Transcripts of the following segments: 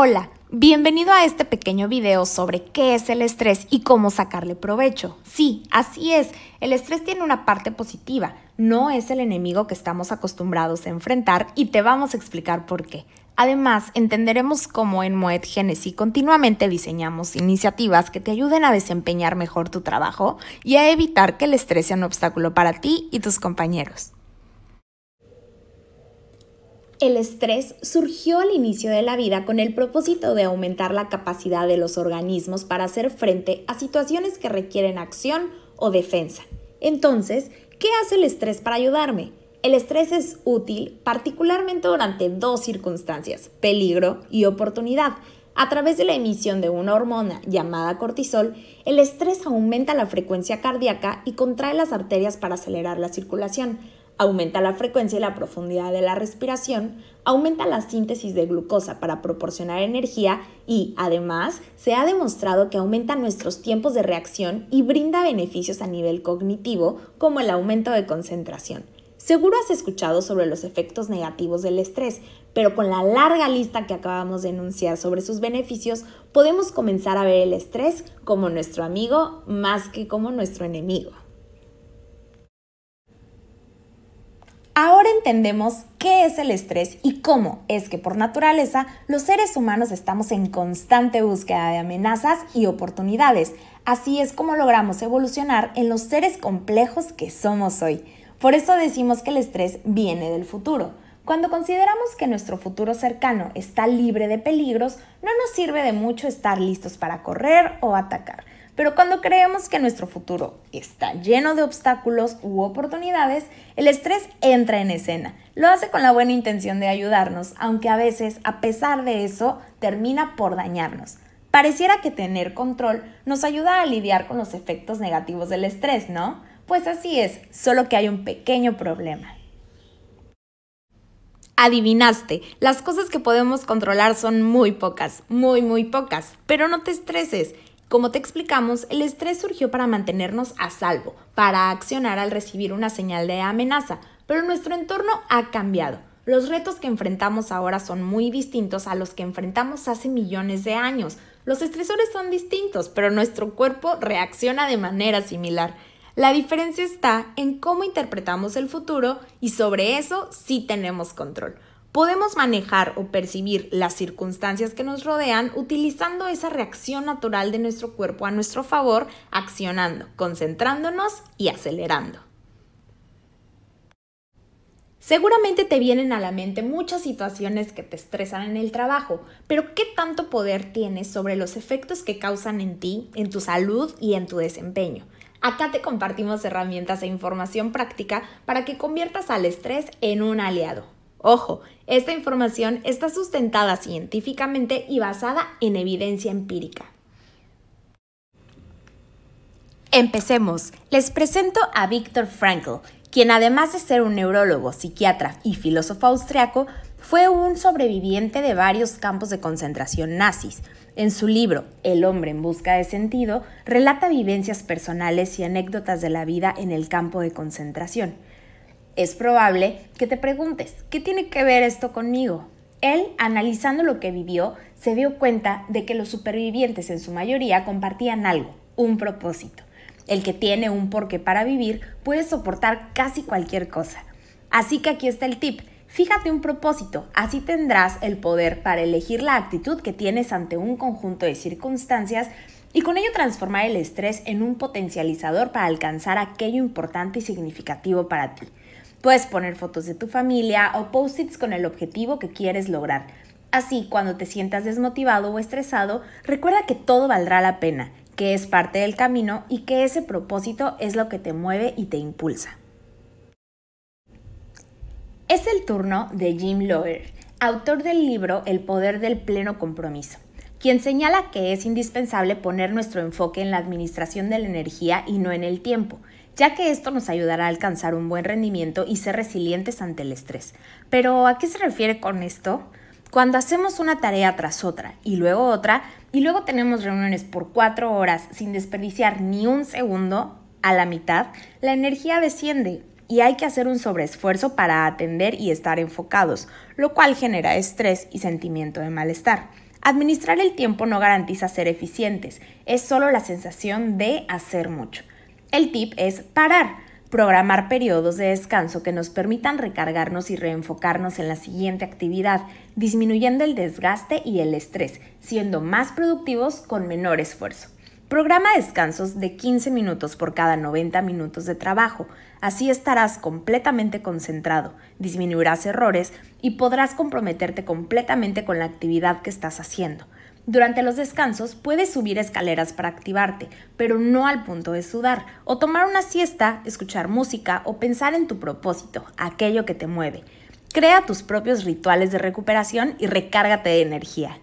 Hola, bienvenido a este pequeño video sobre qué es el estrés y cómo sacarle provecho. Sí, así es, el estrés tiene una parte positiva, no es el enemigo que estamos acostumbrados a enfrentar y te vamos a explicar por qué. Además, entenderemos cómo en Moet Genesis continuamente diseñamos iniciativas que te ayuden a desempeñar mejor tu trabajo y a evitar que el estrés sea un obstáculo para ti y tus compañeros. El estrés surgió al inicio de la vida con el propósito de aumentar la capacidad de los organismos para hacer frente a situaciones que requieren acción o defensa. Entonces, ¿qué hace el estrés para ayudarme? El estrés es útil particularmente durante dos circunstancias, peligro y oportunidad. A través de la emisión de una hormona llamada cortisol, el estrés aumenta la frecuencia cardíaca y contrae las arterias para acelerar la circulación aumenta la frecuencia y la profundidad de la respiración, aumenta la síntesis de glucosa para proporcionar energía y, además, se ha demostrado que aumenta nuestros tiempos de reacción y brinda beneficios a nivel cognitivo como el aumento de concentración. Seguro has escuchado sobre los efectos negativos del estrés, pero con la larga lista que acabamos de enunciar sobre sus beneficios, podemos comenzar a ver el estrés como nuestro amigo más que como nuestro enemigo. Ahora entendemos qué es el estrés y cómo es que por naturaleza los seres humanos estamos en constante búsqueda de amenazas y oportunidades. Así es como logramos evolucionar en los seres complejos que somos hoy. Por eso decimos que el estrés viene del futuro. Cuando consideramos que nuestro futuro cercano está libre de peligros, no nos sirve de mucho estar listos para correr o atacar. Pero cuando creemos que nuestro futuro está lleno de obstáculos u oportunidades, el estrés entra en escena. Lo hace con la buena intención de ayudarnos, aunque a veces, a pesar de eso, termina por dañarnos. Pareciera que tener control nos ayuda a lidiar con los efectos negativos del estrés, ¿no? Pues así es, solo que hay un pequeño problema. Adivinaste, las cosas que podemos controlar son muy pocas, muy, muy pocas, pero no te estreses. Como te explicamos, el estrés surgió para mantenernos a salvo, para accionar al recibir una señal de amenaza, pero nuestro entorno ha cambiado. Los retos que enfrentamos ahora son muy distintos a los que enfrentamos hace millones de años. Los estresores son distintos, pero nuestro cuerpo reacciona de manera similar. La diferencia está en cómo interpretamos el futuro y sobre eso sí tenemos control. Podemos manejar o percibir las circunstancias que nos rodean utilizando esa reacción natural de nuestro cuerpo a nuestro favor, accionando, concentrándonos y acelerando. Seguramente te vienen a la mente muchas situaciones que te estresan en el trabajo, pero ¿qué tanto poder tienes sobre los efectos que causan en ti, en tu salud y en tu desempeño? Acá te compartimos herramientas e información práctica para que conviertas al estrés en un aliado. Ojo, esta información está sustentada científicamente y basada en evidencia empírica. Empecemos. Les presento a Viktor Frankl, quien además de ser un neurólogo, psiquiatra y filósofo austriaco, fue un sobreviviente de varios campos de concentración nazis. En su libro El hombre en busca de sentido, relata vivencias personales y anécdotas de la vida en el campo de concentración es probable que te preguntes, ¿qué tiene que ver esto conmigo? Él, analizando lo que vivió, se dio cuenta de que los supervivientes en su mayoría compartían algo, un propósito. El que tiene un porqué para vivir puede soportar casi cualquier cosa. Así que aquí está el tip. Fíjate un propósito, así tendrás el poder para elegir la actitud que tienes ante un conjunto de circunstancias y con ello transformar el estrés en un potencializador para alcanzar aquello importante y significativo para ti. Puedes poner fotos de tu familia o post-its con el objetivo que quieres lograr. Así, cuando te sientas desmotivado o estresado, recuerda que todo valdrá la pena, que es parte del camino y que ese propósito es lo que te mueve y te impulsa. Es el turno de Jim Loer, autor del libro El poder del pleno compromiso, quien señala que es indispensable poner nuestro enfoque en la administración de la energía y no en el tiempo, ya que esto nos ayudará a alcanzar un buen rendimiento y ser resilientes ante el estrés. Pero, ¿a qué se refiere con esto? Cuando hacemos una tarea tras otra y luego otra, y luego tenemos reuniones por cuatro horas sin desperdiciar ni un segundo a la mitad, la energía desciende y hay que hacer un sobreesfuerzo para atender y estar enfocados, lo cual genera estrés y sentimiento de malestar. Administrar el tiempo no garantiza ser eficientes, es solo la sensación de hacer mucho. El tip es parar, programar periodos de descanso que nos permitan recargarnos y reenfocarnos en la siguiente actividad, disminuyendo el desgaste y el estrés, siendo más productivos con menor esfuerzo. Programa descansos de 15 minutos por cada 90 minutos de trabajo. Así estarás completamente concentrado, disminuirás errores y podrás comprometerte completamente con la actividad que estás haciendo. Durante los descansos puedes subir escaleras para activarte, pero no al punto de sudar, o tomar una siesta, escuchar música o pensar en tu propósito, aquello que te mueve. Crea tus propios rituales de recuperación y recárgate de energía.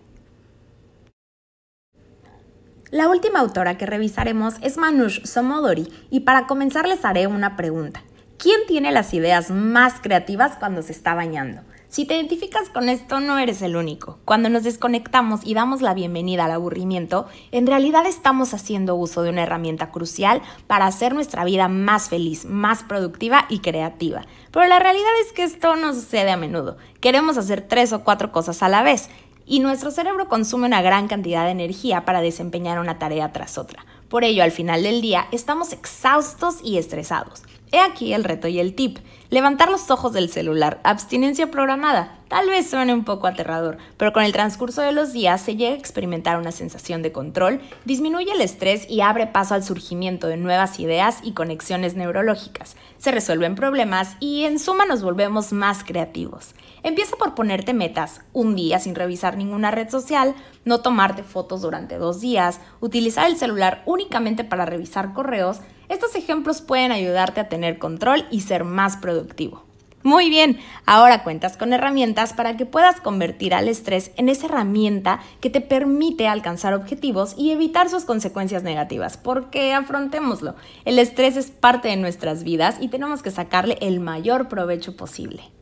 La última autora que revisaremos es Manush Somodori y para comenzar les haré una pregunta. ¿Quién tiene las ideas más creativas cuando se está bañando? Si te identificas con esto, no eres el único. Cuando nos desconectamos y damos la bienvenida al aburrimiento, en realidad estamos haciendo uso de una herramienta crucial para hacer nuestra vida más feliz, más productiva y creativa. Pero la realidad es que esto no sucede a menudo. Queremos hacer tres o cuatro cosas a la vez y nuestro cerebro consume una gran cantidad de energía para desempeñar una tarea tras otra. Por ello, al final del día, estamos exhaustos y estresados. He aquí el reto y el tip. Levantar los ojos del celular, abstinencia programada. Tal vez suene un poco aterrador, pero con el transcurso de los días se llega a experimentar una sensación de control, disminuye el estrés y abre paso al surgimiento de nuevas ideas y conexiones neurológicas. Se resuelven problemas y en suma nos volvemos más creativos. Empieza por ponerte metas, un día sin revisar ninguna red social, no tomarte fotos durante dos días, utilizar el celular únicamente para revisar correos, estos ejemplos pueden ayudarte a tener control y ser más productivo. Muy bien, ahora cuentas con herramientas para que puedas convertir al estrés en esa herramienta que te permite alcanzar objetivos y evitar sus consecuencias negativas, porque afrontémoslo, el estrés es parte de nuestras vidas y tenemos que sacarle el mayor provecho posible.